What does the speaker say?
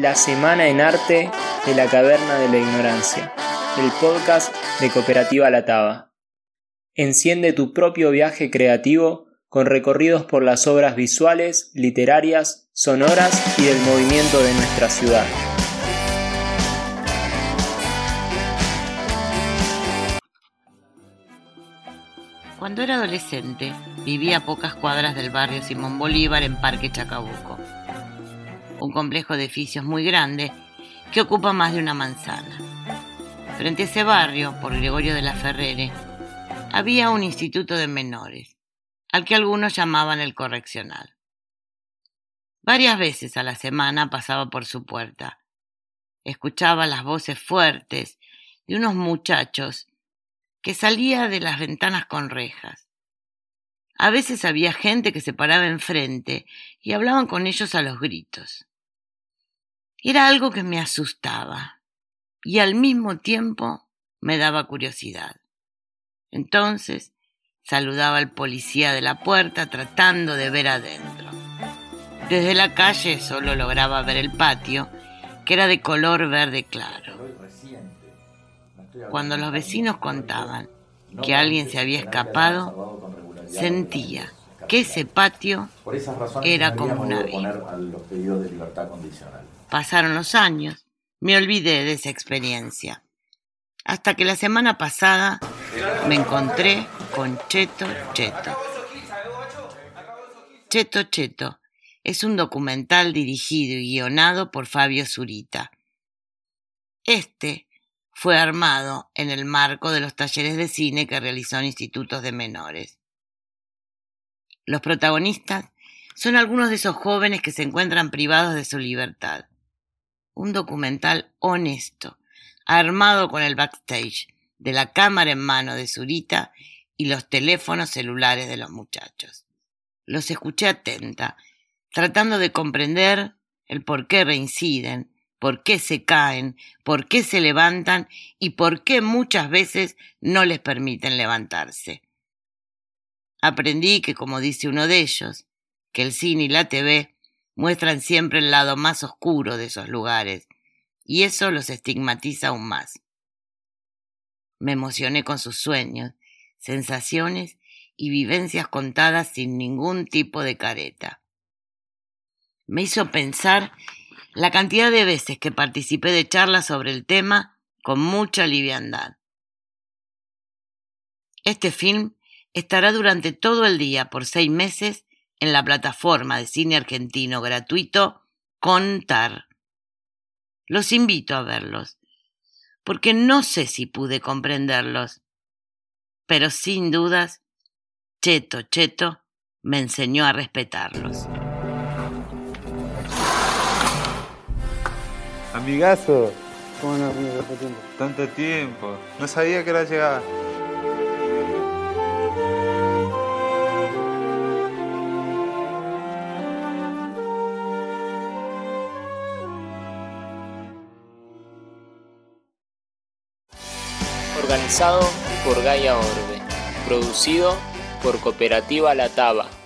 La Semana en Arte de la Caverna de la Ignorancia, el podcast de Cooperativa La Taba. Enciende tu propio viaje creativo con recorridos por las obras visuales, literarias, sonoras y del movimiento de nuestra ciudad. Cuando era adolescente, vivía a pocas cuadras del barrio Simón Bolívar en Parque Chacabuco, un complejo de edificios muy grande que ocupa más de una manzana. Frente a ese barrio, por Gregorio de la Ferrere, había un instituto de menores al que algunos llamaban el correccional. Varias veces a la semana pasaba por su puerta. Escuchaba las voces fuertes de unos muchachos que salía de las ventanas con rejas. A veces había gente que se paraba enfrente y hablaban con ellos a los gritos. Era algo que me asustaba y al mismo tiempo me daba curiosidad. Entonces Saludaba al policía de la puerta tratando de ver adentro. Desde la calle solo lograba ver el patio, que era de color verde claro. Cuando los vecinos contaban que alguien se había escapado, sentía que ese patio era como una vida. Pasaron los años, me olvidé de esa experiencia. Hasta que la semana pasada me encontré con Cheto Cheto. Cheto Cheto es un documental dirigido y guionado por Fabio Zurita. Este fue armado en el marco de los talleres de cine que realizó en institutos de menores. Los protagonistas son algunos de esos jóvenes que se encuentran privados de su libertad. Un documental honesto, armado con el backstage de la cámara en mano de Zurita y los teléfonos celulares de los muchachos. Los escuché atenta, tratando de comprender el por qué reinciden, por qué se caen, por qué se levantan y por qué muchas veces no les permiten levantarse. Aprendí que, como dice uno de ellos, que el cine y la TV muestran siempre el lado más oscuro de esos lugares, y eso los estigmatiza aún más. Me emocioné con sus sueños, sensaciones y vivencias contadas sin ningún tipo de careta. Me hizo pensar la cantidad de veces que participé de charlas sobre el tema con mucha liviandad. Este film estará durante todo el día por seis meses en la plataforma de cine argentino gratuito Contar. Los invito a verlos, porque no sé si pude comprenderlos, pero sin dudas, Cheto Cheto me enseñó a respetarlos. Amigazo. ¿Cómo no, amigo? Tanto tiempo. No sabía que era llegar. Organizado por Gaia Orbe. Producido por Cooperativa La Taba.